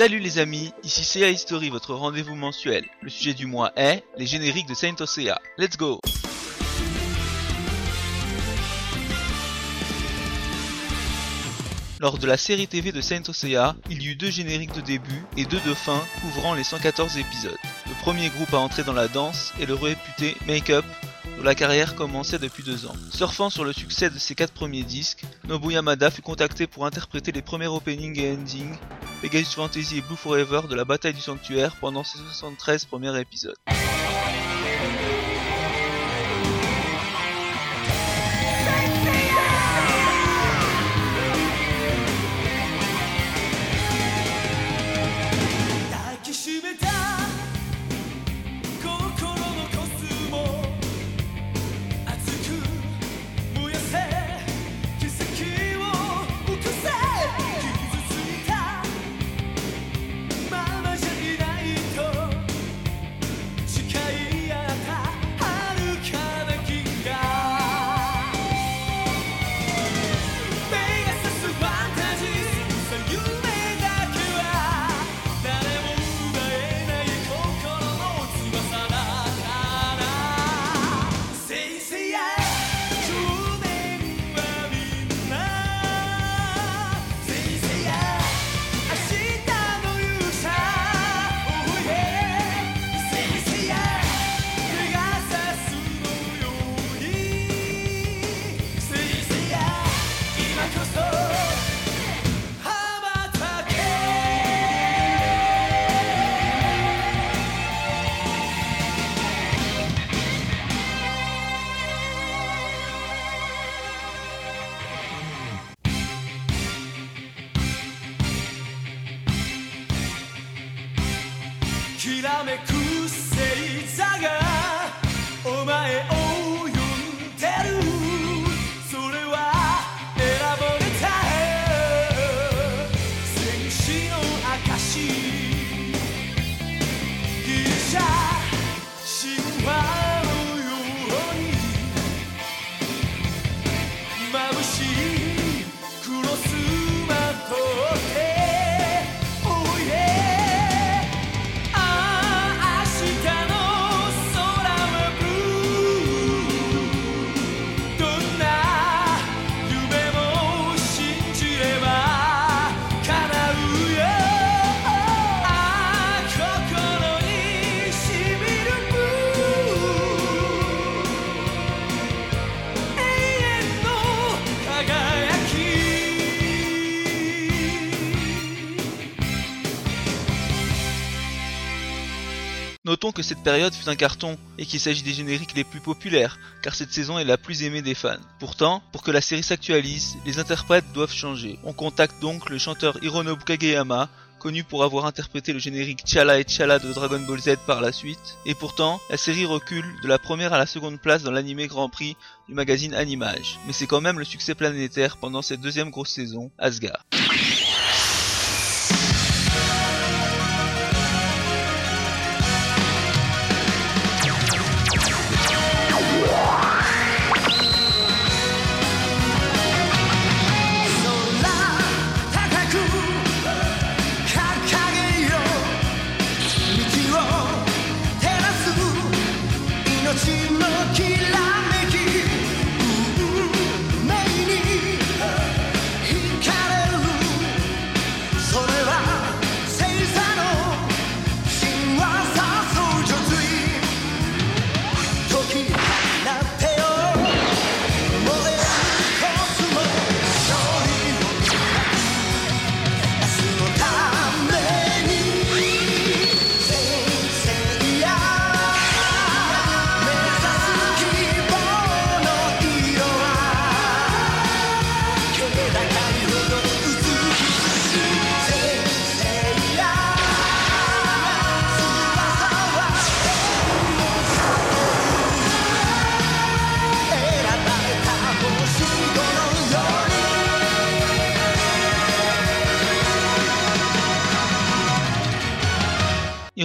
Salut les amis, ici CA History, votre rendez-vous mensuel. Le sujet du mois est les génériques de Saint Osea. Let's go Lors de la série TV de Saint Osea, il y eut deux génériques de début et deux de fin couvrant les 114 épisodes. Le premier groupe à entrer dans la danse est le réputé Make Up, dont la carrière commençait depuis deux ans. Surfant sur le succès de ses quatre premiers disques, Nobu Yamada fut contacté pour interpréter les premiers openings et endings, Pegasus Fantasy et Blue Forever de la bataille du sanctuaire pendant ses 73 premiers épisodes. きらめく Notons que cette période fut un carton et qu'il s'agit des génériques les plus populaires, car cette saison est la plus aimée des fans. Pourtant, pour que la série s'actualise, les interprètes doivent changer. On contacte donc le chanteur Hironobu Kageyama, connu pour avoir interprété le générique Chala et Chala de Dragon Ball Z par la suite, et pourtant, la série recule de la première à la seconde place dans l'animé Grand Prix du magazine Animage. Mais c'est quand même le succès planétaire pendant cette deuxième grosse saison, Asgard.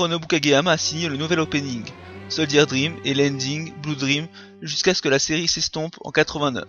Hironobu Kageyama a signé le nouvel opening, Soldier Dream et l'ending Blue Dream jusqu'à ce que la série s'estompe en 89.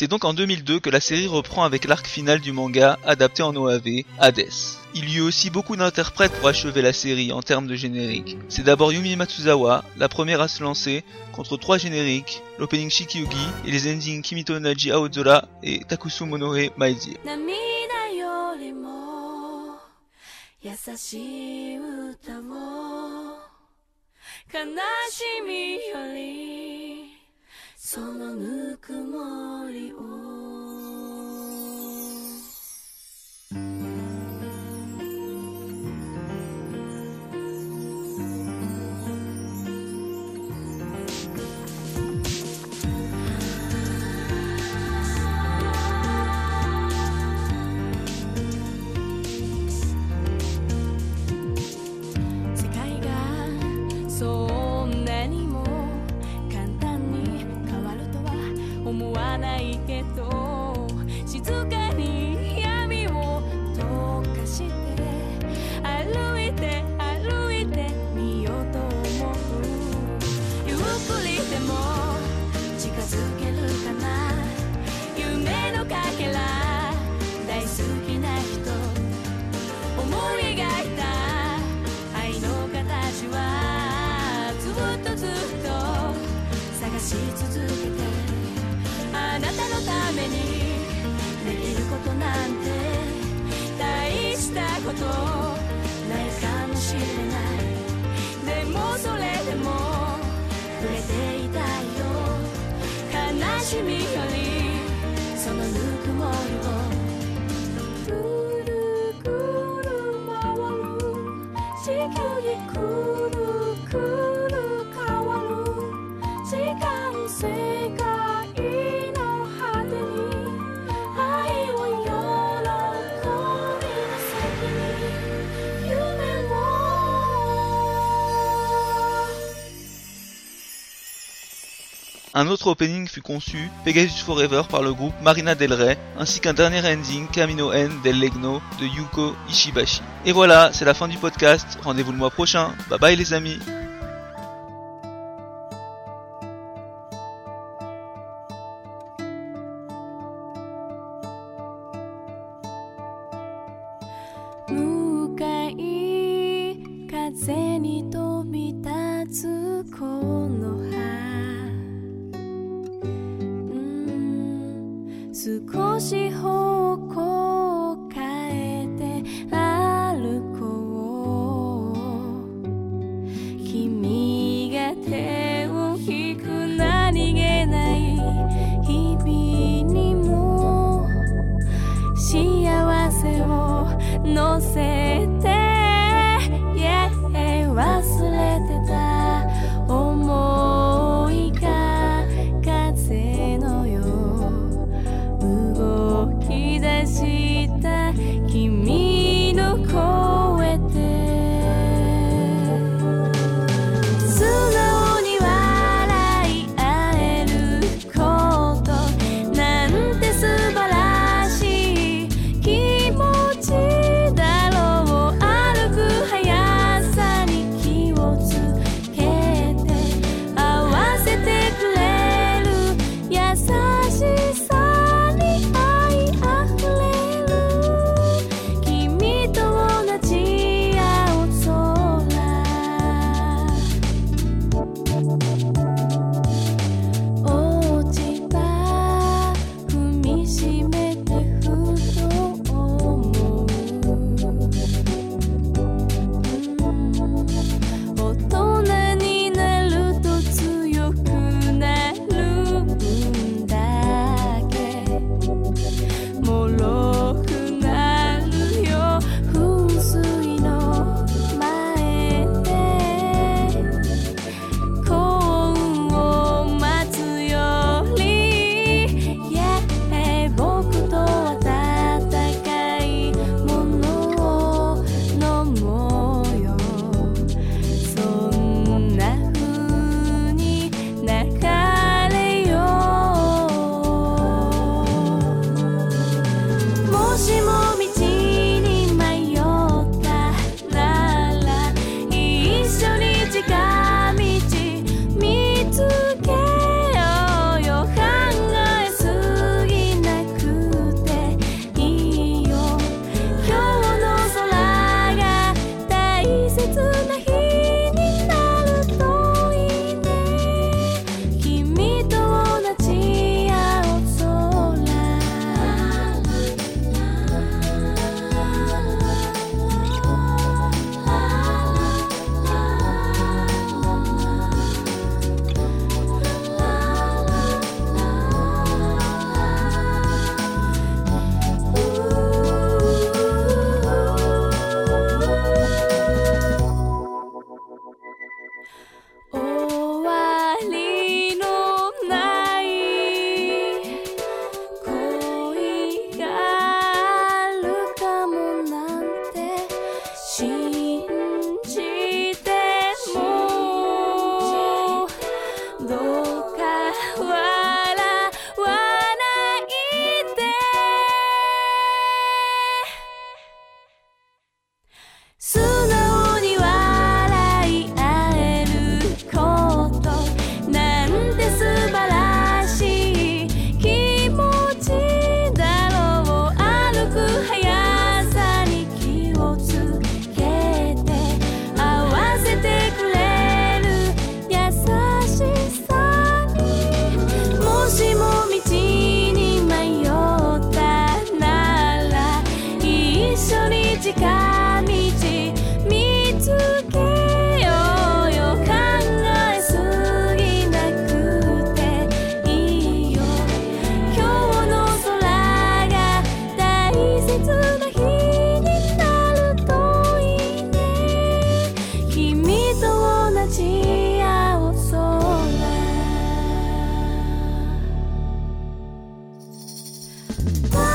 C'est donc en 2002 que la série reprend avec l'arc final du manga adapté en OAV, Hades. Il y eut aussi beaucoup d'interprètes pour achever la série en termes de générique. C'est d'abord Yumi Matsuzawa, la première à se lancer, contre trois génériques, l'opening Shikyugi et les endings Kimito Naji Aozora et Takusu そのぬくもりをないかもしれない。でもそれでも触れていたよ。悲し Un autre opening fut conçu, Pegasus Forever, par le groupe Marina Del Rey, ainsi qu'un dernier ending, Camino N del Legno, de Yuko Ishibashi. Et voilà, c'est la fin du podcast, rendez-vous le mois prochain, bye bye les amis. 少し方向を変えてあるこう君が手を引く何気ない日々にも幸せを乗せ Mm-hmm. Bye.